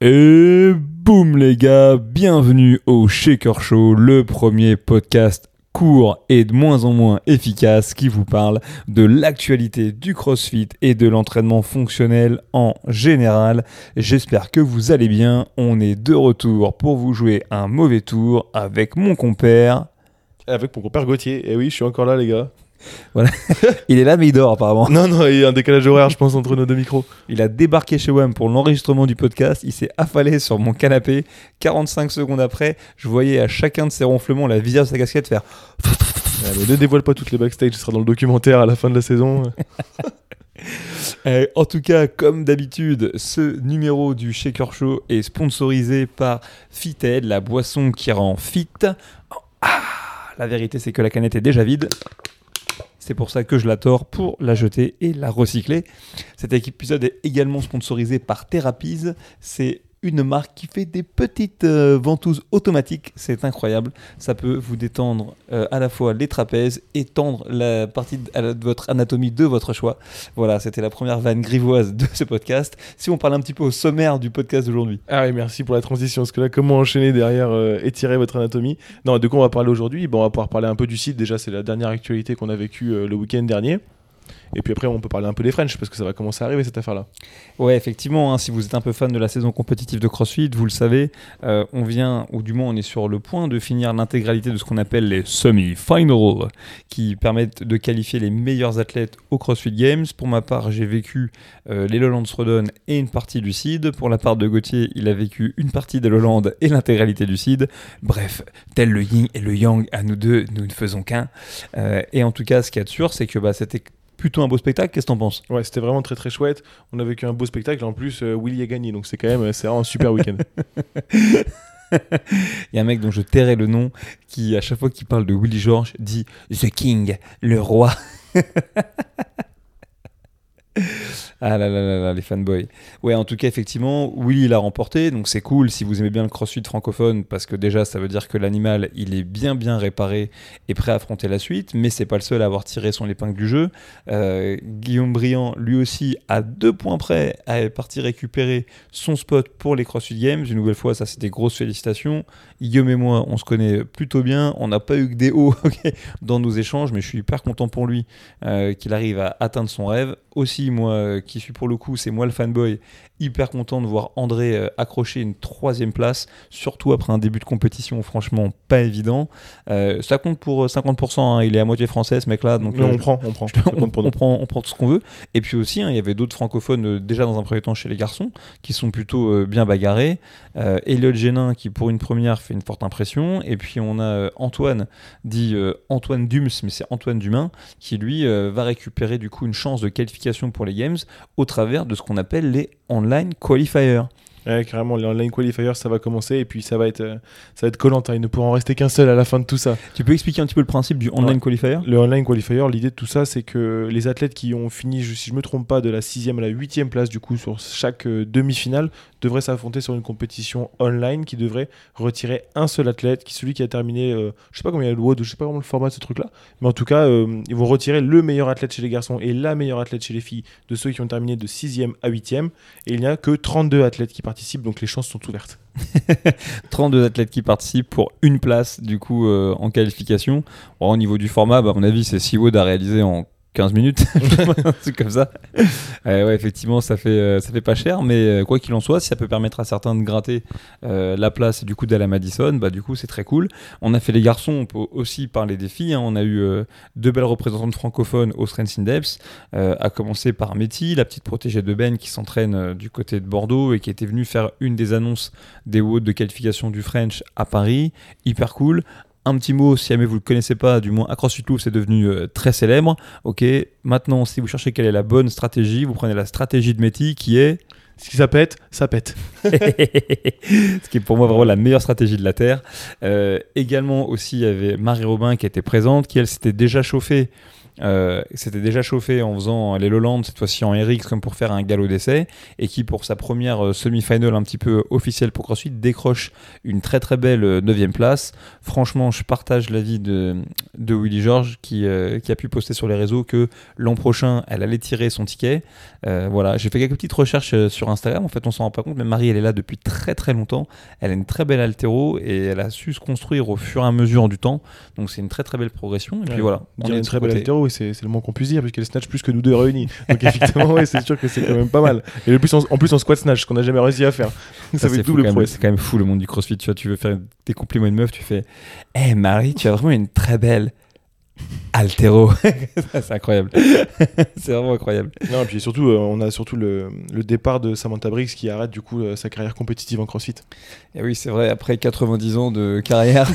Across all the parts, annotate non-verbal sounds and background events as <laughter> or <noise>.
Et boum les gars, bienvenue au Shaker Show, le premier podcast court et de moins en moins efficace qui vous parle de l'actualité du CrossFit et de l'entraînement fonctionnel en général. J'espère que vous allez bien. On est de retour pour vous jouer un mauvais tour avec mon compère. Avec mon compère Gauthier. Et oui, je suis encore là, les gars. <laughs> Il est là, mais il dort apparemment. Non, non, il y a un décalage horaire, je pense, entre nos deux micros. Il a débarqué chez WAM pour l'enregistrement du podcast. Il s'est affalé sur mon canapé. 45 secondes après, je voyais à chacun de ses ronflements la visière de sa casquette faire. <laughs> Mais ne dévoile pas toutes les backstage, ce sera dans le documentaire à la fin de la saison. <laughs> Eh, en tout cas, comme d'habitude, ce numéro du Shaker Show est sponsorisé par Fited, la boisson qui rend fit. Ah, la vérité, c'est que la canette est déjà vide. C'est pour ça que je la tords pour la jeter et la recycler. Cet épisode est également sponsorisé par Therapies. C'est une marque qui fait des petites euh, ventouses automatiques. C'est incroyable. Ça peut vous détendre euh, à la fois les trapèzes et tendre la partie de, votre anatomie de votre choix. Voilà, c'était la première vanne grivoise de ce podcast. Si on parle un petit peu au sommaire du podcast d'aujourd'hui. Ah oui, merci pour la transition. Parce que là, comment enchaîner derrière, euh, étirer votre anatomie? Non, de quoi on va parler aujourd'hui? Bon, On va pouvoir parler un peu du site. Déjà, c'est la dernière actualité qu'on a vécue euh, le week-end dernier. Et puis après, on peut parler un peu des French, parce que ça va commencer à arriver cette affaire-là. Ouais, effectivement, hein, si vous êtes un peu fan de la saison compétitive de CrossFit, vous le savez, euh, on vient, ou du moins on est sur le point de finir l'intégralité de ce qu'on appelle les semi-finals, qui permettent de qualifier les meilleurs athlètes au CrossFit Games. Pour ma part, j'ai vécu euh, les Lowlands Rodon et une partie du CID. Pour la part de Gauthier, il a vécu une partie des Lowlands et l'intégralité du CID. Bref, tel le yin et le yang, à nous deux, nous ne faisons qu'un. Euh, et en tout cas, ce qu'il y a de sûr, c'est que bah, c'était plutôt un beau spectacle. Qu'est-ce que t'en penses? Ouais, c'était vraiment très très chouette. On a vécu un beau spectacle. En plus, euh, Willy a gagné. Donc c'est quand même c'est vraiment un super week-end. <laughs> Il y a un mec dont je tairai le nom qui, à chaque fois qu'il parle de Willy George, dit The King, le roi. Ah là là là là, les fanboys. Ouais, en tout cas, effectivement, Willy l'a remporté, donc c'est cool si vous aimez bien le crossfit francophone, parce que déjà, ça veut dire que l'animal, il est bien bien réparé et prêt à affronter la suite, mais c'est pas le seul à avoir tiré son épingle du jeu. Euh, Guillaume Briand, lui aussi, à deux points près, est parti récupérer son spot pour les CrossFit Games. Une nouvelle fois, ça c'est des grosses félicitations. Guillaume et moi, on se connaît plutôt bien. On n'a pas eu que des hauts <laughs> dans nos échanges, mais je suis hyper content pour lui euh, qu'il arrive à atteindre son rêve. Aussi, moi, euh, qui suis pour le coup, c'est moi le fanboy, hyper content de voir André euh, accrocher une troisième place, surtout après un début de compétition franchement pas évident. Ça compte pour euh, 50%, hein, il est à moitié français ce mec-là, donc on prend, on prend. je- on, prend, on prend tout ce qu'on veut. Et puis aussi, hein, il y avait d'autres francophones déjà dans un premier temps chez les garçons qui sont plutôt bien bagarrés. Elliot Génin qui pour une première fait une forte impression. Et puis on a euh, Antoine, dit euh, Antoine Dums, mais c'est Antoine Dumain, qui lui euh, va récupérer du coup une chance de qualification pour les Games au travers de ce qu'on appelle les online qualifiers. Ouais, carrément, les online qualifiers, ça va commencer. Et puis ça va être, ça va être collant. Il ne pourra en rester qu'un seul à la fin de tout ça. Tu peux expliquer un petit peu le principe du online Ouais. qualifier? Le online qualifier, l'idée de tout ça, c'est que les athlètes qui ont fini, si je me trompe pas, de la sixième à la huitième place, du coup, sur chaque euh, demi-finale, devraient s'affronter sur une compétition online qui devrait retirer un seul athlète, qui celui qui a terminé, euh, je sais pas combien il y a le WOD, je sais pas vraiment le format de ce truc-là, mais en tout cas, euh, ils vont retirer le meilleur athlète chez les garçons et la meilleure athlète chez les filles de ceux qui ont terminé de sixième à huitième, et il n'y a que 32 athlètes qui participent, donc les chances sont ouvertes. <laughs> 32 athlètes qui participent pour une place du coup euh, en qualification. Au niveau du format, bah, à mon avis, c'est Seawood à réaliser en 15 minutes, <laughs> un truc comme ça. Euh, ouais, effectivement, ça fait, euh, ça fait pas cher, mais euh, quoi qu'il en soit, si ça peut permettre à certains de gratter la place du coup d'aller à Madison, bah du coup c'est très cool. On a fait les garçons, on peut aussi parler des filles. hein. On a eu deux belles représentantes francophones au Strengths in Depth, à commencer par Métis, la petite protégée de Ben qui s'entraîne du côté de Bordeaux et qui était venue faire une des annonces des WOD de qualification du French à Paris. Hyper cool. Un petit mot, si jamais vous ne le connaissez pas, du moins à CrossFit Louvre, c'est devenu euh, très célèbre. Ok, maintenant, si vous cherchez quelle est la bonne stratégie, vous prenez la stratégie de Métis qui est Si ça pète, ça pète. <laughs> ce qui est pour moi vraiment la meilleure stratégie de la Terre. Euh, également aussi, il y avait Marie Robin qui était présente, qui elle s'était déjà chauffée euh, s'était déjà chauffé en faisant les Lowlands, cette fois-ci en RX, comme pour faire un galop d'essai, et qui, pour sa première euh, semi-final un petit peu officielle pour CrossFit, décroche une très très belle 9 euh, place. Franchement, je partage l'avis de, de Willy George qui, qui a pu poster sur les réseaux que l'an prochain, elle allait tirer son ticket. voilà, j'ai fait quelques petites recherches sur Instagram, en fait, on s'en rend pas compte, mais Marie, elle est là depuis très très longtemps. Elle a une très belle altéro et elle a su se construire au fur et à mesure du temps. Donc, c'est une très très belle progression. Et puis voilà, on a une très belle altéro c'est le moins qu'on puisse dire, puisqu'elle snatch plus que nous deux réunis. Donc effectivement, c'est sûr que c'est quand même pas mal. Et le plus en, plus en squat snatch, ce qu'on n'a jamais réussi à faire. <laughs> Ça, fait double C'est quand même fou le monde du crossfit. Tu vois, tu veux faire des compliments à une meuf, tu fais Hé Marie, tu as vraiment une très belle Altéro, <laughs> c'est incroyable. <laughs> c'est vraiment incroyable. Non, et puis surtout, euh, on a surtout le, le, départ de Samantha Briggs qui arrête du coup euh, sa carrière compétitive en CrossFit. Et oui, c'est vrai, après 90 ans de carrière.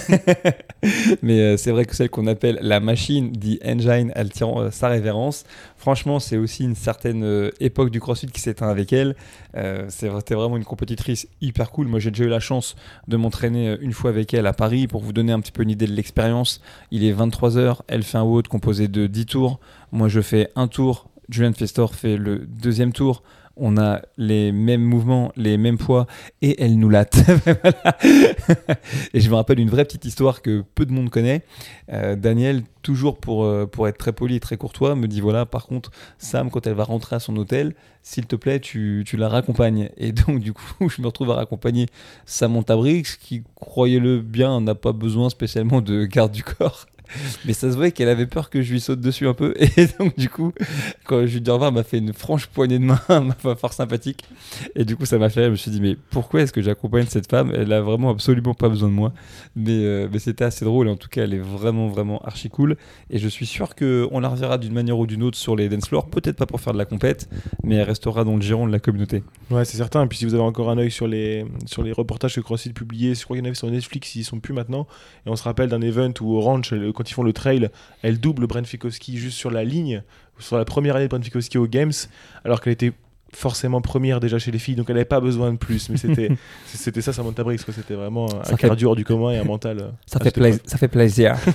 <laughs> Mais euh, c'est vrai que celle qu'on appelle la machine, dit Engine, elle tient sa révérence. Franchement, c'est aussi une certaine époque du CrossFit qui s'éteint avec elle. C'était vraiment une compétitrice hyper cool. Moi, j'ai déjà eu la chance de m'entraîner une fois avec elle à Paris pour vous donner un petit peu une idée de l'expérience. Il est 23h, elle fait un Composé de 10 tours. Moi, je fais un tour. Julian Festor fait le deuxième tour. On a les mêmes mouvements, les mêmes poids, et elle nous latte. <laughs> et je me rappelle une vraie petite histoire que peu de monde connaît. Euh, Daniel, toujours pour, euh, pour être très poli et très courtois, me dit voilà, par contre, Sam, quand elle va rentrer à son hôtel, s'il te plaît, tu, tu la raccompagnes. Et donc, du coup, <laughs> je me retrouve à raccompagner Samantha Briggs, qui, croyez-le bien, n'a pas besoin spécialement de garde du corps. <laughs> Mais ça se voyait qu'elle avait peur que je lui saute dessus un peu. <laughs> Et donc, du coup, quand je lui dis au revoir, m'a fait une franche poignée de main, <laughs> ma fort sympathique. Et du coup, ça m'a fait, je me suis dit, mais pourquoi est-ce que j'accompagne cette femme? Elle a vraiment absolument pas besoin de moi. Mais, euh, mais c'était assez drôle. En tout cas, elle est vraiment, vraiment archi cool. Et je suis sûr qu'on la reverra d'une manière ou d'une autre sur les dance floors. Peut-être pas pour faire de la compète, mais elle restera dans le giron de la communauté. Ouais, c'est certain. Et puis, si vous avez encore un œil sur les, sur les reportages que CrossFit publiés, je crois qu'il y en avait sur Netflix, ils sont plus maintenant. Et on se rappelle d'un event où Orange, quand ils font le trail, elle double Brent Fikowski juste sur la ligne, sur la première année de Brent Fikowski aux Games, alors qu'elle était forcément première déjà chez les filles, donc elle n'avait pas besoin de plus. Mais c'était, <laughs> c'était ça, Samantha Briggs, c'était vraiment un cardio hors du commun et un mental. Euh, ça, fait, ça fait plaisir. <laughs>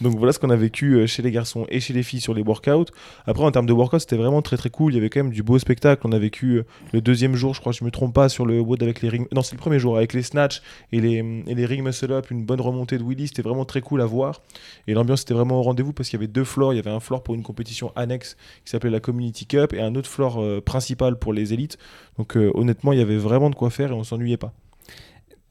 Donc voilà ce qu'on a vécu euh, chez les garçons et chez les filles sur les workouts. Après, en termes de workout, c'était vraiment très très cool. Il y avait quand même du beau spectacle. On a vécu euh, le deuxième jour, je crois, je me trompe pas, sur le WOD avec les ring. Non, c'est le premier jour avec les snatch et les, et les ring muscle up, une bonne remontée de Willy. C'était vraiment très cool à voir. Et l'ambiance était vraiment au rendez-vous parce qu'il y avait deux floors. Il y avait un floor pour une compétition annexe qui s'appelait la Community Cup et un autre floor euh, principal pour les élites. Donc honnêtement, il y avait vraiment de quoi faire et on s'ennuyait pas.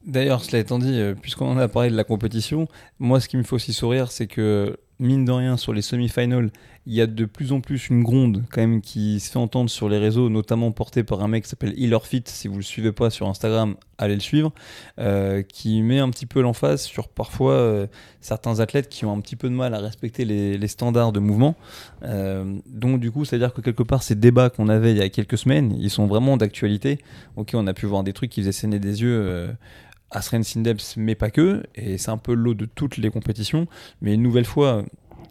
D'ailleurs, cela étant dit, euh, puisqu'on en a parlé de la compétition, moi ce qui me fait aussi sourire, c'est que mine de rien, sur les semi-finals, il y a de plus en plus une gronde quand même qui se fait entendre sur les réseaux, notamment portée par un mec qui s'appelle Fit. Si vous le suivez pas sur Instagram, allez le suivre, euh, qui met un petit peu l'emphase sur parfois euh, certains athlètes qui ont un petit peu de mal à respecter les, standards de mouvement. donc du coup, c'est-à-dire que quelque part, ces débats qu'on avait il y a quelques semaines, ils sont vraiment d'actualité. Ok, on a pu voir des trucs qui faisaient saigner des yeux à Sindeps, mais pas que, et c'est un peu l'eau de toutes les compétitions. Mais une nouvelle fois,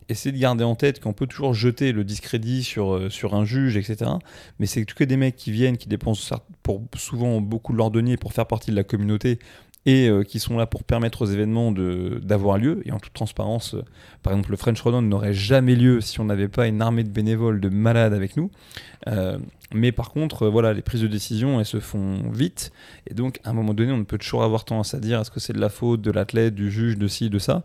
essayez de garder en tête qu'on peut toujours jeter le discrédit sur, euh, sur un juge, etc. Mais c'est que des mecs qui viennent, qui dépensent pour souvent beaucoup de leur denier pour faire partie de la communauté et euh, qui sont là pour permettre aux événements d'avoir lieu. Et en toute transparence, euh, par exemple, le French Run n'aurait jamais lieu si on n'avait pas une armée de bénévoles, de malades avec nous. Mais par contre, euh, voilà, les prises de décision, elles se font vite. Et donc, à un moment donné, on ne peut toujours avoir tendance à dire est-ce que c'est de la faute de l'athlète, du juge, de ci, de ça?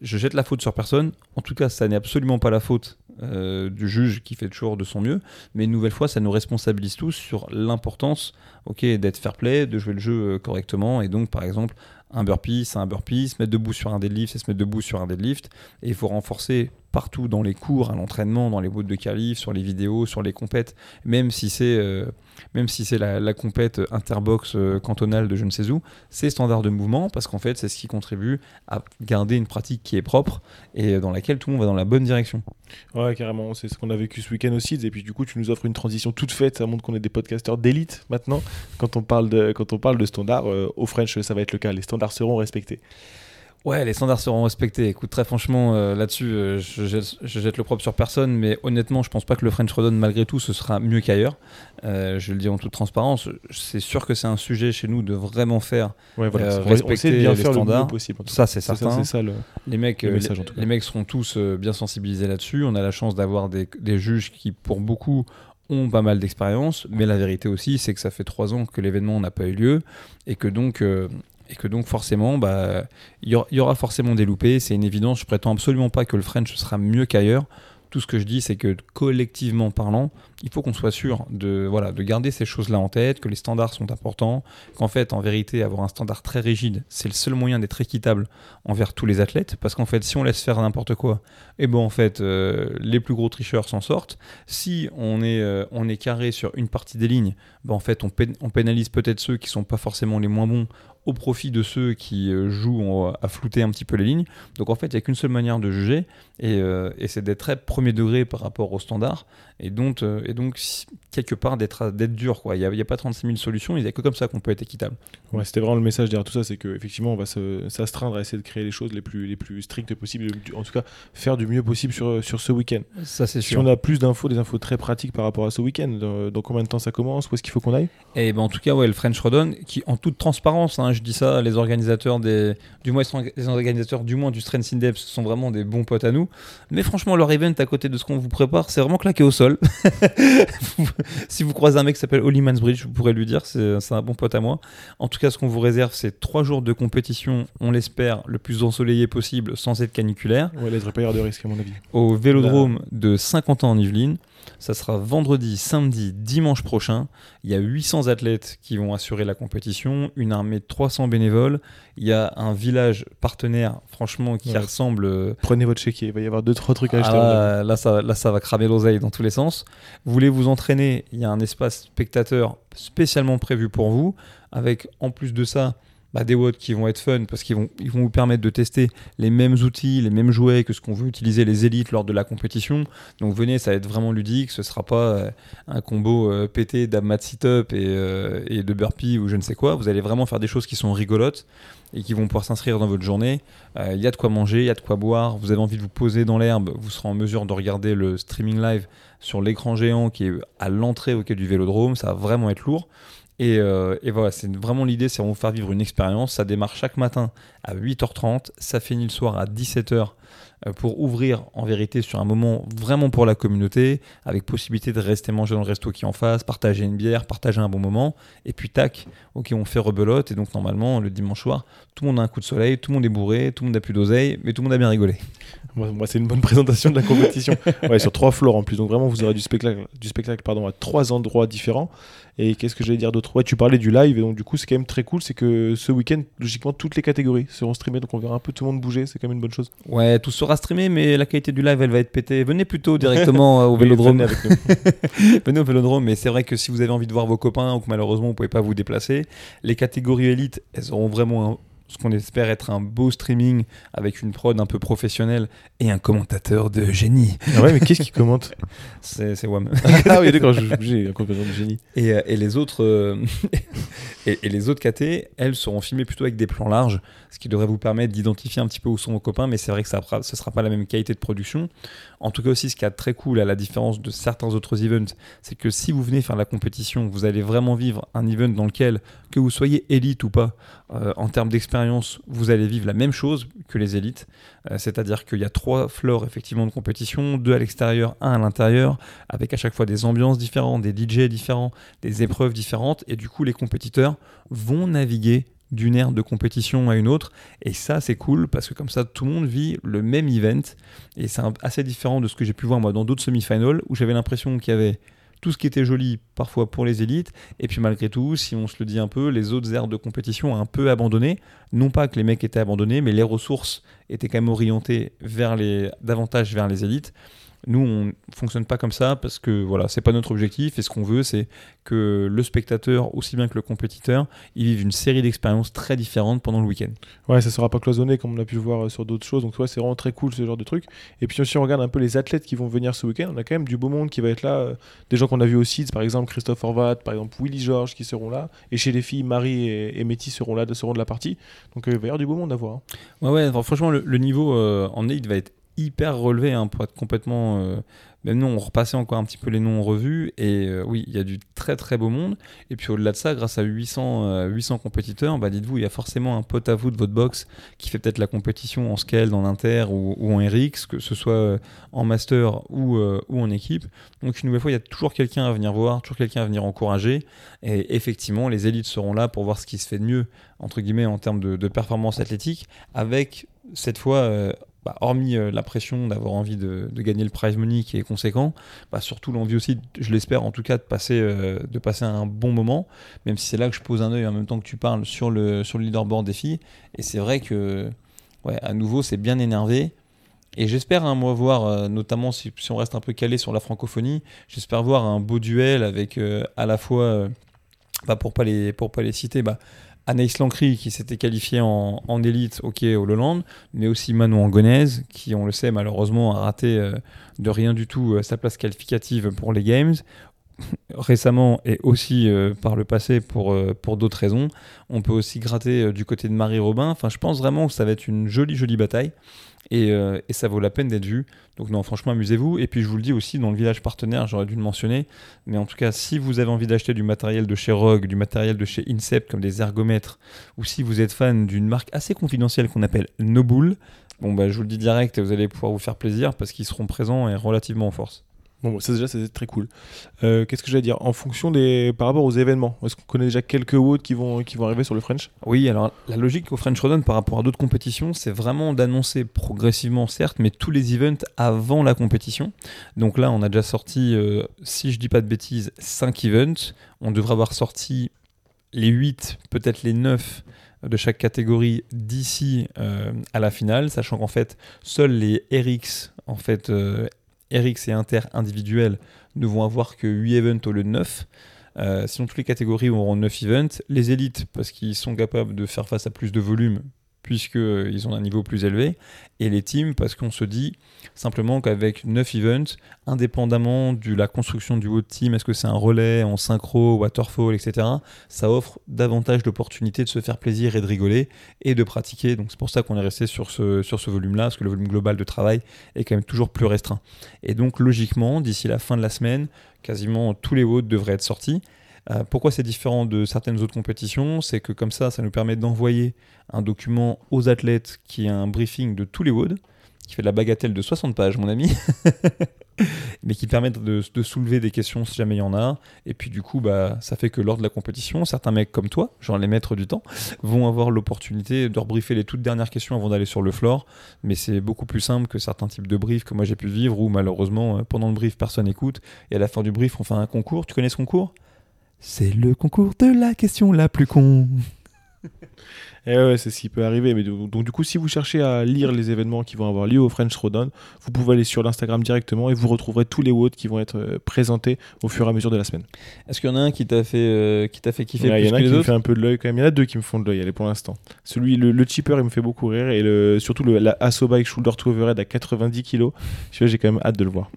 Je jette la faute sur personne. En tout cas, ça n'est absolument pas la faute euh, du juge qui fait toujours de son mieux. Mais une nouvelle fois, ça nous responsabilise tous sur l'importance ok, d'être fair play, de jouer le jeu euh, correctement. Et donc, par exemple, un burpee, c'est un burpee, se mettre debout sur un deadlift, c'est se mettre debout sur un deadlift. Et il faut renforcer partout dans les cours, à l'entraînement, dans les boîtes de qualif, sur les vidéos, sur les compètes, même si c'est euh, si la, compète interbox euh, cantonale de je ne sais où, c'est standard de mouvement parce qu'en fait c'est ce qui contribue à garder une pratique qui est propre et dans laquelle tout le monde va dans la bonne direction. Ouais, carrément, c'est ce qu'on a vécu ce week-end aussi. Et puis du coup, tu nous offres une transition toute faite. Ça montre qu'on est des podcasteurs d'élite maintenant. Quand on parle de, quand on parle de standards, euh, au French, ça va être le cas. Les standards seront respectés. Ouais, les standards seront respectés. Écoute, très franchement, euh, là-dessus, euh, je, jette, je jette le propre sur personne, mais honnêtement, je pense pas que le French Rodon, malgré tout, ce sera mieux qu'ailleurs. Euh, je le dis en toute transparence. C'est sûr que c'est un sujet chez nous de vraiment faire. Ouais, voilà. Respecter bien les faire le standards. mieux possible. Ça, c'est ça, certain. ça le. Les mecs, Le message, les, mecs seront tous bien sensibilisés là-dessus. On a la chance d'avoir des, des juges qui, pour beaucoup, ont pas mal d'expérience. Mais la vérité aussi, c'est que ça fait trois ans que l'événement n'a pas eu lieu et que donc, euh, et que donc forcément, bah, il y, y aura forcément des loupés. C'est une évidence. Je prétends absolument pas que le French sera mieux qu'ailleurs. Tout ce que je dis, c'est que collectivement parlant, il faut qu'on soit sûr de, voilà, de garder ces choses-là en tête, que les standards sont importants, qu'en fait, en vérité, avoir un standard très rigide, c'est le seul moyen d'être équitable envers tous les athlètes, parce qu'en fait, si on laisse faire n'importe quoi, et ben en fait, euh, les plus gros tricheurs s'en sortent. Si on est, euh, on est carré sur une partie des lignes, ben en fait, on, on pénalise peut-être ceux qui sont pas forcément les moins bons au profit de ceux qui euh, jouent en- à flouter un petit peu les lignes. Donc en fait, il n'y a qu'une seule manière de juger, et, euh, et c'est d'être très premier degré par rapport aux standards, et donc, euh, et donc si- quelque part d'être d'être dur. Il n'y a, a pas 36 000 solutions, il n'y a que comme ça qu'on peut être équitable. Ouais, c'était vraiment le message derrière tout ça, c'est qu'effectivement, on va s'astreindre à essayer de créer les choses les plus, les plus strictes possibles, en tout cas, faire du mieux possible sur, sur ce week-end. Ça, c'est Si on a plus d'infos, des infos très pratiques par rapport à ce week-end, dans, dans combien de temps ça commence Où est-ce qu'il faut qu'on aille? Et ben en tout cas, ouais, le French Rodon, qui en toute transparence, hein, je dis ça, les organisateurs des, du moins les organisateurs du moins du Strength Index sont vraiment des bons potes à nous. Mais franchement, leur event à côté de ce qu'on vous prépare, c'est vraiment claqué au sol. <laughs> si vous croisez un mec qui s'appelle Holly Mansbridge, vous pourrez lui dire, c'est un bon pote à moi. En tout cas, ce qu'on vous réserve, c'est trois jours de compétition, on l'espère, le plus ensoleillé possible, sans être caniculaire, Ouais, devrait pas y avoir de risque, à mon avis. au Vélodrome de Saint-Quentin en Yvelines. Ça sera vendredi, samedi, dimanche prochain. Il y a 800 athlètes qui vont assurer la compétition, une armée de 300 bénévoles. Il y a un village partenaire, franchement, qui Ouais. ressemble. euh, Prenez votre chéquier, il va y avoir deux, trois trucs à ah, acheter. là, là, ça, là, ça va cramer l'oseille dans tous les sens. Vous voulez vous entraîner Il y a un espace spectateur spécialement prévu pour vous, avec en plus de ça bah, des watts qui vont être fun parce qu'ils vont, ils vont vous permettre de tester les mêmes outils, les mêmes jouets que ce qu'on veut utiliser les élites lors de la compétition. Donc venez, ça va être vraiment ludique. Ce sera pas euh, un combo euh, pété d'abmat sit-up et, euh, et de burpee ou je ne sais quoi. Vous allez vraiment faire des choses qui sont rigolotes et qui vont pouvoir s'inscrire dans votre journée. Euh, Il y a de quoi manger, il y a de quoi boire. Vous avez envie de vous poser dans l'herbe, vous serez en mesure de regarder le streaming live sur l'écran géant qui est à l'entrée au quai du Vélodrome. Ça va vraiment être lourd. Et, euh, et voilà, c'est vraiment l'idée, c'est de vous faire vivre une expérience. Ça démarre chaque matin à 8h30, ça finit le soir à 17h euh, pour ouvrir en vérité sur un moment vraiment pour la communauté, avec possibilité de rester manger dans le resto qui est en face, partager une bière, partager un bon moment, et puis tac, ok, on fait rebelote, et donc normalement le dimanche soir, tout le monde a un coup de soleil, tout le monde est bourré, tout le monde a plus d'oseille, mais tout le monde a bien rigolé. Moi, moi, c'est une bonne <laughs> présentation de la compétition. ouais, sur trois floors en plus. Donc vraiment, vous aurez du spectacle, du spectacle pardon, à trois endroits différents. Et qu'est-ce que j'allais dire d'autre? Ouais, tu parlais du live. Et donc, du coup, c'est quand même très cool. C'est que ce week-end, logiquement, toutes les catégories seront streamées. Donc, on verra un peu tout le monde bouger. C'est quand même une bonne chose. Ouais, tout sera streamé, mais la qualité du live, elle va être pétée. Venez plutôt directement euh, au <laughs> Vélodrome. venez avec nous. <laughs> Venez au Vélodrome, mais c'est vrai que si vous avez envie de voir vos copains ou que malheureusement vous pouvez pas vous déplacer, les catégories élites, elles auront vraiment un- ce qu'on espère être un beau streaming avec une prod un peu professionnelle et un commentateur de génie. Ah ouais, mais qu'est-ce qui commente <laughs> C'est c'est WAM. Ah oui, d'accord, j'ai un compagnon de génie. Et, euh, et les autres euh, <laughs> et, et les autres KT, elles seront filmées plutôt avec des plans larges, ce qui devrait vous permettre d'identifier un petit peu où sont vos copains, mais c'est vrai que ça ne sera pas la même qualité de production. En tout cas aussi, ce qui est très cool à la différence de certains autres events, c'est que si vous venez faire la compétition, vous allez vraiment vivre un event dans lequel, que vous soyez élite ou pas, euh, en termes d'expérience, vous allez vivre la même chose que les élites. Euh, C'est-à-dire qu'il y a trois floors effectivement de compétition, deux à l'extérieur, un à l'intérieur, avec à chaque fois des ambiances différentes, des DJ différents, des épreuves différentes, et du coup les compétiteurs vont naviguer d'une ère de compétition à une autre, et ça c'est cool parce que comme ça tout le monde vit le même event, et c'est assez différent de ce que j'ai pu voir moi dans d'autres semi-finals où j'avais l'impression qu'il y avait tout ce qui était joli parfois pour les élites, et puis malgré tout, si on se le dit un peu, les autres aires de compétition un peu abandonné. Non pas que les mecs étaient abandonnés, mais les ressources étaient quand même orientées vers les, davantage vers les élites. Nous, on fonctionne pas comme ça parce que voilà, c'est pas notre objectif. Et ce qu'on veut, c'est que le spectateur, aussi bien que le compétiteur, ils vivent une série d'expériences très différentes pendant le week-end. Ouais, ça sera pas cloisonné comme on a pu le voir euh, sur d'autres choses. Donc, ouais, c'est vraiment très cool ce genre de truc. Et puis, si on regarde un peu les athlètes qui vont venir ce week-end, on a quand même du beau monde qui va être là. euh, Des gens qu'on a vu au CIDS, par exemple Christophe Horvat, par exemple Willy Georges qui seront là. Et chez les filles, Marie et, et Métis seront là, seront de la partie. Donc, euh, il va y avoir du beau monde à voir. hein. Ouais, ouais, enfin, franchement, le, le niveau euh, en élite va être hyper relevé hein, pour être complètement. euh, même nous, on repassait encore un petit peu les noms en revue. Et euh, oui, il y a du très très beau monde. Et puis au-delà de ça, grâce à 800, euh, 800 compétiteurs, bah, dites-vous, il y a forcément un pote à vous de votre box qui fait peut-être la compétition en scale, dans l'inter ou, en RX, que ce soit euh, en master ou, euh, ou en équipe. Donc une nouvelle fois, il y a toujours quelqu'un à venir voir, toujours quelqu'un à venir encourager. Et effectivement, les élites seront là pour voir ce qui se fait de mieux, entre guillemets, en termes de, performance athlétique, avec cette fois, euh, bah, hormis euh, la pression d'avoir envie de, gagner le prize money qui est conséquent, bah, surtout l'envie aussi, je l'espère en tout cas, de passer, euh, de passer un bon moment, même si c'est là que je pose un œil en même temps que tu parles sur le, sur le leaderboard des filles. Et c'est vrai que, ouais, à nouveau, c'est bien énervé. Et j'espère, hein, moi, voir, euh, notamment si, on reste un peu calé sur la francophonie, j'espère voir un beau duel avec à la fois, bah, pour pas pas les citer, bah, Anaïs Lancry qui s'était qualifiée en, en élite, ok, au Lowland, mais aussi Manon Angonèse qui, on le sait, malheureusement a raté euh, de rien du tout euh, sa place qualificative pour les Games. <laughs> Récemment et aussi euh, par le passé pour, pour d'autres raisons. On peut aussi gratter du côté de Marie Robin. Enfin, je pense vraiment que ça va être une jolie, jolie bataille. Et, euh, et ça vaut la peine d'être vu. Donc non, franchement, amusez-vous. Et puis je vous le dis aussi, dans le village partenaire, j'aurais dû le mentionner, mais en tout cas, si vous avez envie d'acheter du matériel de chez Rogue, du matériel de chez Incept, comme des ergomètres, ou si vous êtes fan d'une marque assez confidentielle qu'on appelle Nobull, bon bah je vous le dis direct, vous allez pouvoir vous faire plaisir parce qu'ils seront présents et relativement en force. Bon, ça déjà, c'est très cool. Euh, Qu'est-ce que j'allais dire? En fonction des. Par rapport aux événements, est-ce qu'on connaît déjà quelques WOD qui vont, qui vont arriver sur le French? Oui, alors la logique au French Rodon par rapport à d'autres compétitions, c'est vraiment d'annoncer progressivement, certes, mais tous les events avant la compétition. Donc là, on a déjà sorti, euh, si je dis pas de bêtises, 5 events. On devrait avoir sorti les 8, peut-être les 9 de chaque catégorie d'ici euh, à la finale, sachant qu'en fait, seuls les RX, en fait, RX et Inter individuels ne vont avoir que 8 events au lieu de 9. Euh, sinon, toutes les catégories auront 9 events. Les élites, parce qu'ils sont capables de faire face à plus de volume, puisqu'ils ont un niveau plus élevé. Et les teams, parce qu'on se dit simplement qu'avec 9 events, indépendamment de la construction du haut team, est-ce que c'est un relais en synchro, waterfall, etc., ça offre davantage d'opportunités de se faire plaisir et de rigoler et de pratiquer. Donc c'est pour ça qu'on est resté sur ce, volume-là, parce que le volume global de travail est quand même toujours plus restreint. Et donc logiquement, d'ici la fin de la semaine, quasiment tous les hauts devraient être sortis. Euh, pourquoi c'est différent de certaines autres compétitions? C'est que comme ça, ça nous permet d'envoyer un document aux athlètes qui est un briefing de tous les WOD, qui fait de la bagatelle de 60 pages, mon ami, <laughs> mais qui permet de, soulever des questions si jamais il y en a. Et puis du coup, bah, ça fait que lors de la compétition, certains mecs comme toi, genre les maîtres du temps, vont avoir l'opportunité de rebriefer les toutes dernières questions avant d'aller sur le floor. Mais c'est beaucoup plus simple que certains types de briefs que moi j'ai pu vivre où malheureusement, euh, pendant le brief, personne n'écoute. Et à la fin du brief, on fait un concours. Tu connais ce concours? C'est le concours de la question la plus con. Et ouais, c'est ce qui peut arriver. Mais donc, donc, du coup, si vous cherchez à lire les événements qui vont avoir lieu au French Throwdown, vous pouvez aller sur l'Instagram directement et vous retrouverez tous les WOD qui vont être euh, présentés au fur et à mesure de la semaine. Est-ce qu'il y en a un qui t'a fait, euh, qui t'a fait kiffer Ouais, Il y en a que un qui me fait un peu de l'œil quand même. Il y en a deux qui me font de l'œil, allez, pour l'instant. Celui, le, le cheaper, il me fait beaucoup rire. Et le, surtout le, la Asso Bike Shoulder to Overhead à 90 kg. J'ai quand même hâte de le voir.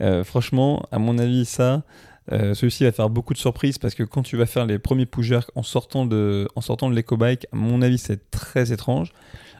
Euh, Franchement, à mon avis, ça, euh, celui-ci va faire beaucoup de surprises parce que quand tu vas faire les premiers push en sortant de, en sortant de l'éco-bike, à mon avis, c'est très étrange.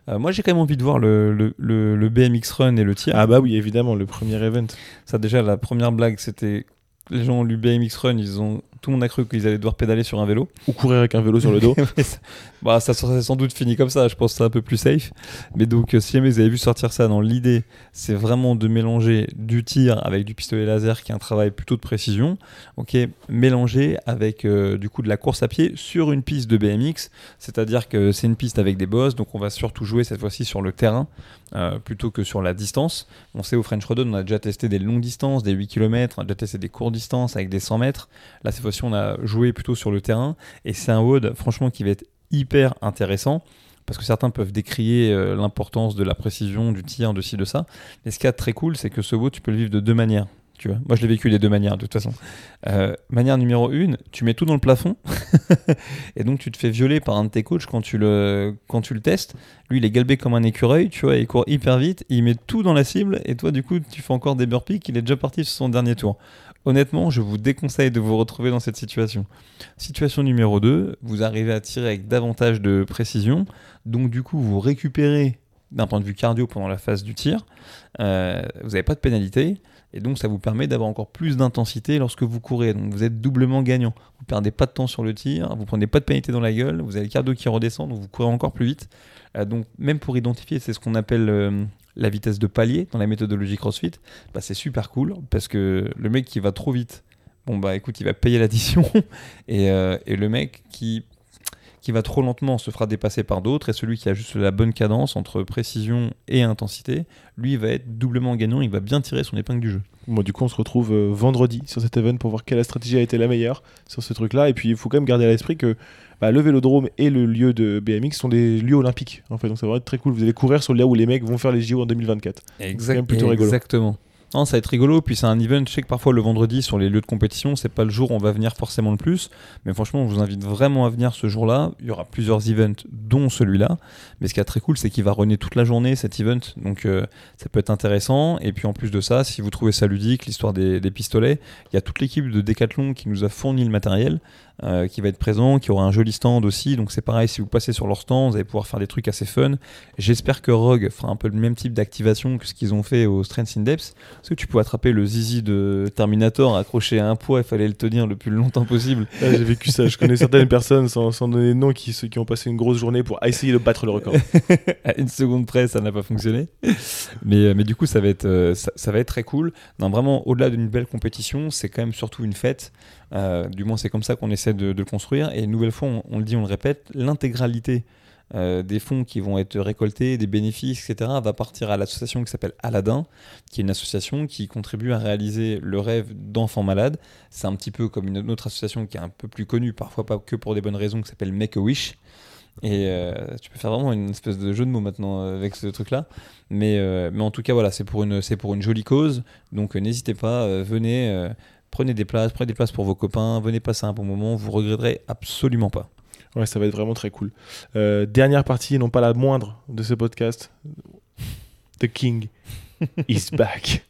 Euh, moi, j'ai quand même envie de voir le, le, le- le BMX Run et le tir. Ah bah oui, évidemment, le premier event. Ça, déjà, la première blague, c'était les gens ont lu BMX Run, ils ont tout le monde a cru qu'ils allaient devoir pédaler sur un vélo. Ou courir avec un vélo sur le dos. <laughs> Ça, bah, ça serait sans doute fini comme ça, je pense que c'est un peu plus safe. Mais donc, euh, si jamais vous avez vu sortir ça dans l'idée, c'est vraiment de mélanger du tir avec du pistolet laser, qui est un travail plutôt de précision, ok, mélangé avec euh, du coup de la course à pied sur une piste de BMX, c'est-à-dire que c'est une piste avec des bosses, donc on va surtout jouer cette fois-ci sur le terrain euh, plutôt que sur la distance. On sait au French Rodon, on a déjà testé des longues distances, des 8 km, on a déjà testé des courtes distances avec des 100 mètres. Là, cette fois-ci, on a joué plutôt sur le terrain et c'est un WOD, franchement, qui va être hyper intéressant parce que certains peuvent décrier euh, l'importance de la précision, du tir, de ci, de ça. Mais ce qui est très cool, c'est que ce WoW, tu peux le vivre de deux manières. Tu vois Moi, je l'ai vécu des deux manières, de toute façon. Euh, manière numéro une, tu mets tout dans le plafond, <laughs> et donc tu te fais violer par un de tes coachs quand tu le, quand tu le testes. Lui, il est galbé comme un écureuil, tu vois, il court hyper vite, il met tout dans la cible, et toi, du coup, tu fais encore des burpees, il est déjà parti sur son dernier tour. Honnêtement, je vous déconseille de vous retrouver dans cette situation. Situation numéro 2, vous arrivez à tirer avec davantage de précision, donc du coup vous récupérez d'un point de vue cardio pendant la phase du tir, euh, vous n'avez pas de pénalité, et donc ça vous permet d'avoir encore plus d'intensité lorsque vous courez, donc vous êtes doublement gagnant. Vous perdez pas de temps sur le tir, vous prenez pas de pénalité dans la gueule, vous avez le cardio qui redescend, donc vous courez encore plus vite. Euh, donc même pour identifier, c'est ce qu'on appelle euh, la vitesse de palier dans la méthodologie CrossFit, bah, c'est super cool parce que le mec qui va trop vite, bon bah écoute, il va payer l'addition. <laughs> Euh, et, le mec qui, qui va trop lentement se fera dépasser par d'autres et celui qui a juste la bonne cadence entre précision et intensité, lui va être doublement gagnant, il va bien tirer son épingle du jeu. Bon, du coup, on se retrouve euh, vendredi sur cet event pour voir quelle stratégie a été la meilleure sur ce truc-là. Et puis, il faut quand même garder à l'esprit que bah, le vélodrome et le lieu de BMX sont des lieux olympiques. En fait, donc ça va être très cool. Vous allez courir sur le lieu où les mecs vont faire les JO en 2024. Exactement. plutôt rigolo. Non, ça va être rigolo. Puis c'est un event. Je sais que parfois le vendredi sur les lieux de compétition, c'est pas le jour où on va venir forcément le plus. Mais franchement, on vous invite vraiment à venir ce jour-là. Il y aura plusieurs events, dont celui-là. Mais ce qui est très cool, c'est qu'il va runner toute la journée cet event. Donc euh, ça peut être intéressant. Et puis en plus de ça, si vous trouvez ça ludique, l'histoire des pistolets, il y a toute l'équipe de Decathlon qui nous a fourni le matériel. Euh, qui va être présent, qui aura un joli stand aussi. Donc c'est pareil, si vous passez sur leur stand, vous allez pouvoir faire des trucs assez fun. J'espère que Rogue fera un peu le même type d'activation que ce qu'ils ont fait au Strength in Depth. Parce que tu peux attraper le zizi de Terminator accroché à un poids, il fallait le tenir le plus longtemps possible? J'ai vécu ça. Je connais certaines <laughs> personnes, sans, sans, donner de nom, qui, qui ont passé une grosse journée pour essayer de battre le record. <laughs> à une seconde près, ça n'a pas fonctionné. Mais, euh, mais du coup, ça va être, euh, ça, va être très cool. Non, vraiment, au-delà d'une belle compétition, c'est quand même surtout une fête. Euh, du moins, c'est comme ça qu'on essaie de, le construire. Et une nouvelle fois, on, le dit, on le répète, l'intégralité euh, des fonds qui vont être récoltés, des bénéfices, etc., va partir à l'association qui s'appelle Aladdin, qui est une association qui contribue à réaliser le rêve d'enfants malades. C'est un petit peu comme une autre association qui est un peu plus connue, parfois pas que pour des bonnes raisons, qui s'appelle Make a Wish. Et euh, tu peux faire vraiment une espèce de jeu de mots maintenant avec ce truc-là. Mais, mais en tout cas, voilà, c'est pour, une, pour une jolie cause. Donc n'hésitez pas, venez Prenez des places, prenez des places pour vos copains, venez passer un bon moment, vous regretterez absolument pas. Ouais, ça va être vraiment très cool. Euh, dernière partie, non pas la moindre de ce podcast. The King <laughs> is back.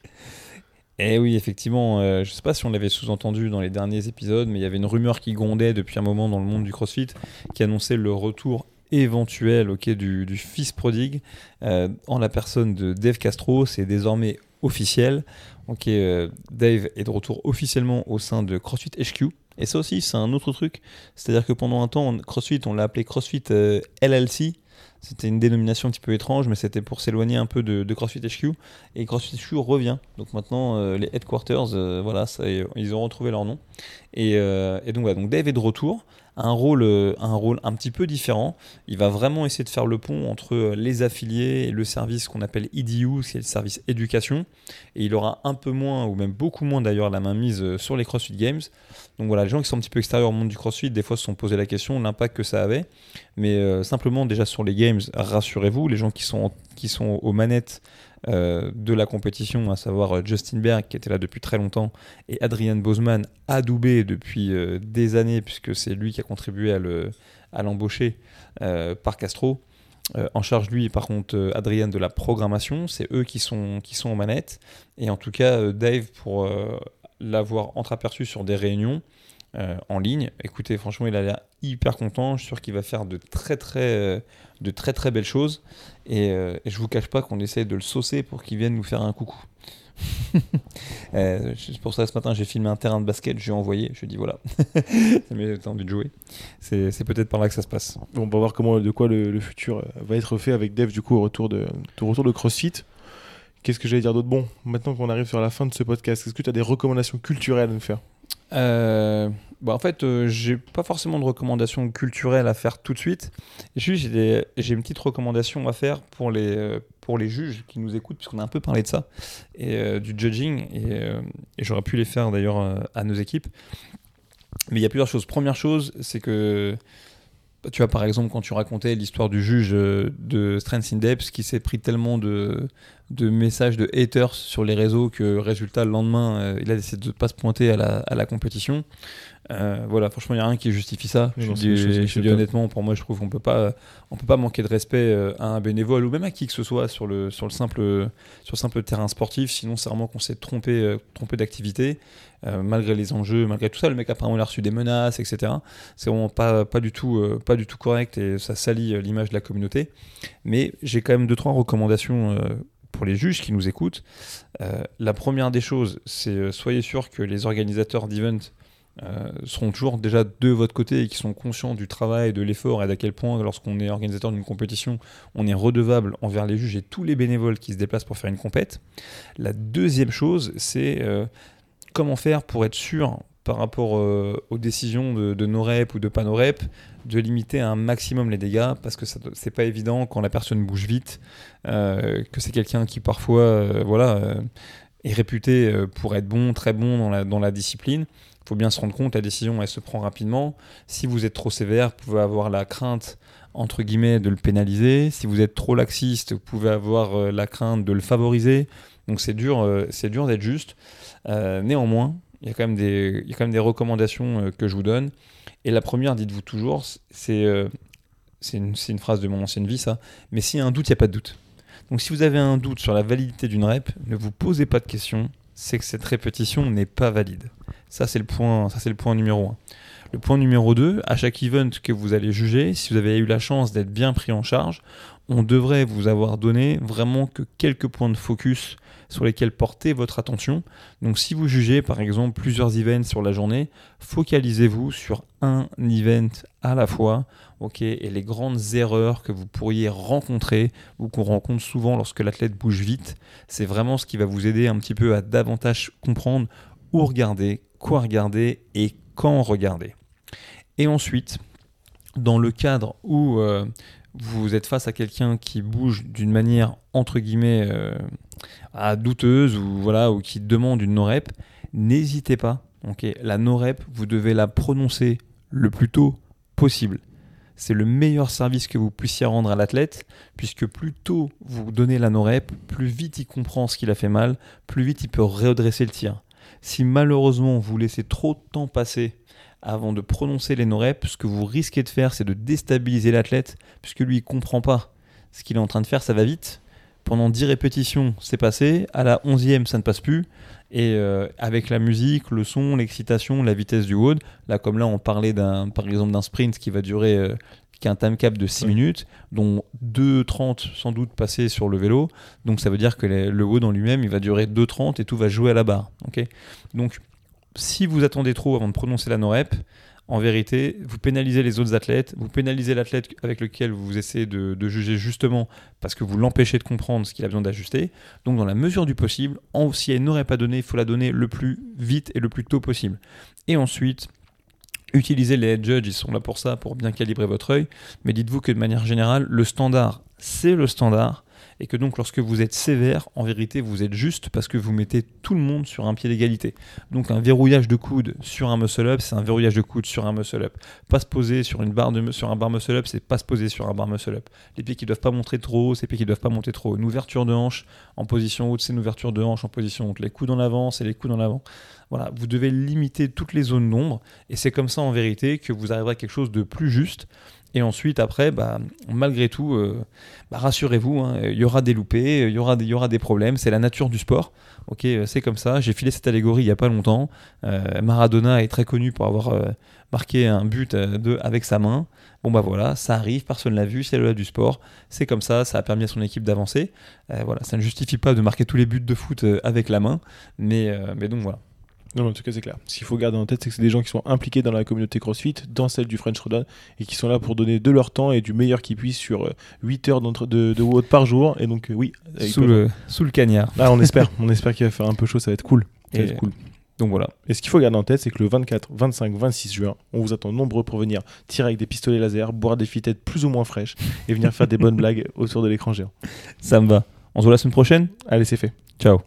Eh oui, effectivement, euh, je ne sais pas si on l'avait sous-entendu dans les derniers épisodes, mais il y avait une rumeur qui grondait depuis un moment dans le monde du CrossFit qui annonçait le retour éventuel ok, du, fils prodigue euh, en la personne de Dave Castro. C'est désormais officiel. Ok, euh, Dave est de retour officiellement au sein de CrossFit HQ. Et ça aussi, c'est un autre truc. C'est-à-dire que pendant un temps, CrossFit, on l'a appelé CrossFit euh, LLC. C'était une dénomination un petit peu étrange, mais c'était pour s'éloigner un peu de, CrossFit HQ. Et CrossFit HQ revient. Donc maintenant, euh, les headquarters, voilà, ils ont retrouvé leur nom. Et, et donc, voilà, donc Dave est de retour un rôle, euh, un rôle un petit peu différent. Il va vraiment essayer de faire le pont entre euh, les affiliés et le service qu'on appelle EDU, qui est le service éducation. Et il aura un peu moins, ou même beaucoup moins d'ailleurs, la main mise euh, sur les CrossFit Games. Donc voilà, les gens qui sont un petit peu extérieurs au monde du CrossFit, des fois se sont posé la question, l'impact que ça avait. Mais simplement, déjà sur les Games, rassurez-vous, les gens qui sont, qui sont aux manettes de la compétition, à savoir euh, Justin Berg qui était là depuis très longtemps et Adrian Bozeman adoubé depuis euh, des années puisque c'est lui qui a contribué à l'embaucher par Castro. en charge lui par contre Adrian de la programmation, c'est eux qui sont, qui sont aux manettes et en tout cas Dave pour l'avoir entreaperçu sur des réunions en ligne. Écoutez, franchement, il a l'air hyper content. Je suis sûr qu'il va faire de très très de très très belles choses. Euh, et, je vous cache pas qu'on essaie de le saucer pour qu'il vienne nous faire un coucou. <laughs> euh, pour ça, ce matin, j'ai filmé un terrain de basket, je lui ai envoyé, je lui ai dit voilà, <laughs> ça m'a de jouer. C'est peut-être par là que ça se passe. Bon, on va voir comment, de quoi le, futur euh, va être fait avec Dev du coup au retour de, au retour de CrossFit. Qu'est-ce que j'allais dire d'autre? Bon, maintenant qu'on arrive sur la fin de ce podcast, est-ce que tu as des recommandations culturelles à nous faire? Euh, bah en fait, euh, j'ai pas forcément de recommandations culturelles à faire tout de suite. J'ai une petite recommandation à faire pour les, euh, pour les juges qui nous écoutent, puisqu'on a un peu parlé de ça, et du judging, et, et j'aurais pu les faire d'ailleurs à nos équipes. Mais il y a plusieurs choses. Première chose, c'est que tu vois, par exemple, quand tu racontais l'histoire du juge euh, de Strength in Depth qui s'est pris tellement de, de messages de haters sur les réseaux que, résultat, le lendemain, euh, il a décidé de ne pas se pointer à la, à la compétition. Euh, voilà, franchement, il n'y a rien qui justifie ça. Je dis, je dis honnêtement, pour moi, je trouve qu'on peut pas, on peut pas manquer de respect euh, à un bénévole ou même à qui que ce soit sur le, sur le simple, sur le simple terrain sportif. Sinon, c'est vraiment qu'on s'est trompé, euh, trompé d'activité, euh, malgré les enjeux, malgré tout ça. Le mec apparemment il a reçu des menaces, etc. C'est vraiment pas, pas du tout, euh, pas du tout correct et ça salit l'image de la communauté. Mais j'ai quand même deux trois recommandations. pour les juges qui nous écoutent, la première des choses, c'est soyez sûr que les organisateurs d'events euh, seront toujours déjà de votre côté et qui sont conscients du travail, de l'effort et d'à quel point, lorsqu'on est organisateur d'une compétition, on est redevable envers les juges et tous les bénévoles qui se déplacent pour faire une compète. La deuxième chose, c'est euh, comment faire pour être sûr par rapport euh, aux décisions de, de nos reps ou de pas nos reps, de limiter un maximum les dégâts? Parce que c'est pas évident quand la personne bouge vite, euh, que c'est quelqu'un qui parfois voilà, est réputé pour être bon, très bon dans la discipline. Il faut bien se rendre compte, la décision elle se prend rapidement. Si vous êtes trop sévère, vous pouvez avoir la crainte entre guillemets de le pénaliser. Si vous êtes trop laxiste, vous pouvez avoir euh, la crainte de le favoriser. Donc c'est dur, euh, dur d'être juste. Euh, néanmoins, il y a quand même des, y a quand même des recommandations que je vous donne. Et la première, dites-vous toujours, c'est c'est une, une phrase de mon ancienne vie, ça. Mais s'il y a un doute, il n'y a pas de doute. Donc si vous avez un doute sur la validité d'une rep, ne vous posez pas de questions. C'est que cette répétition n'est pas valide. Ça, c'est le point, ça, c'est le point numéro un. Le point numéro 2, à chaque event que vous allez juger, si vous avez eu la chance d'être bien pris en charge, on devrait vous avoir donné vraiment que quelques points de focus sur lesquels porter votre attention. Donc si vous jugez par exemple plusieurs events sur la journée, focalisez-vous sur un event à la fois, ok, et les grandes erreurs que vous pourriez rencontrer ou qu'on rencontre souvent lorsque l'athlète bouge vite, c'est vraiment ce qui va vous aider un petit peu à davantage comprendre où regarder, quoi regarder et quand regarder. Et ensuite, dans le cadre où euh, vous êtes face à quelqu'un qui bouge d'une manière entre guillemets euh, ah, douteuse ou voilà ou qui demande une no-rep, n'hésitez pas. ok la no-rep, vous devez la prononcer le plus tôt possible. C'est le meilleur service que vous puissiez rendre à l'athlète, puisque plus tôt vous donnez la no-rep, plus vite il comprend ce qu'il a fait mal, plus vite il peut redresser le tir. Si malheureusement vous laissez trop de temps passer avant de prononcer les no-reps, ce que vous risquez de faire, c'est de déstabiliser l'athlète, puisque lui, il comprend pas ce qu'il est en train de faire, ça va vite. Pendant 10 répétitions, c'est passé. À la 11e, ça ne passe plus. Et euh, avec la musique, le son, l'excitation, la vitesse du WOD, là, comme là, on parlait d'un, par exemple d'un sprint qui va durer, euh, qui a un time cap de 6 Ouais. minutes, dont 2,30 sans doute passés sur le vélo. Donc ça veut dire que les- le WOD en lui-même, il va durer 2,30 et tout va jouer à la barre. ok? Donc si vous attendez trop avant de prononcer la no-rep, en vérité, vous pénalisez les autres athlètes, vous pénalisez l'athlète avec lequel vous essayez de, juger justement parce que vous l'empêchez de comprendre ce qu'il a besoin d'ajuster. Donc, dans la mesure du possible, en, si elle n'aurait pas donné, il faut la donner le plus vite et le plus tôt possible. Et ensuite, utilisez les head judges, ils sont là pour ça, pour bien calibrer votre œil. Mais dites-vous que de manière générale, le standard, c'est le standard. Et que donc, lorsque vous êtes sévère, en vérité, vous êtes juste parce que vous mettez tout le monde sur un pied d'égalité. Donc un verrouillage de coude sur un muscle up, c'est un verrouillage de coude sur un muscle up. Pas se poser sur une barre sur un bar muscle up, c'est pas se poser sur un bar muscle up. Les pieds qui doivent pas monter trop haut, c'est les pieds qui doivent pas monter trop haut. Une ouverture de hanche en position haute, c'est une ouverture de hanche en position haute. Les coudes en avant, c'est les coudes en avant. Voilà, vous devez limiter toutes les zones d'ombre et c'est comme ça en vérité que vous arriverez à quelque chose de plus juste. Et ensuite, après, bah, malgré tout, euh, bah, rassurez-vous, hein, il y aura des loupés, il y aura des, problèmes, c'est la nature du sport. Ok, euh, c'est comme ça. J'ai filé cette allégorie il n'y a pas longtemps. Euh, Maradona est très connu pour avoir marqué un but avec sa main. Bon bah voilà, ça arrive, personne l'a vu, c'est le du sport. C'est comme ça, ça a permis à son équipe d'avancer. Voilà, ça ne justifie pas de marquer tous les buts de foot avec la main, mais, mais donc voilà. Non, en tout cas, c'est clair. Ce qu'il faut garder en tête, c'est que c'est des gens qui sont impliqués dans la communauté CrossFit, dans celle du French Rodon, et qui sont là pour donner de leur temps et du meilleur qu'ils puissent sur euh, 8 heures d'entre- de, de WOD par jour. Et donc, euh, oui, Sous le, sous le cagnard. Ah, on espère. <laughs> on espère qu'il va faire un peu chaud, ça va être cool. Ça va Et- être cool. Donc voilà. Et ce qu'il faut garder en tête, c'est que le 24, 25, 26 juin, on vous attend nombreux pour venir tirer avec des pistolets laser, boire des fitettes plus ou moins fraîches et venir faire des bonnes <laughs> blagues autour de l'écran géant. Ça me va. On se voit la semaine prochaine? Allez, c'est fait. Ciao.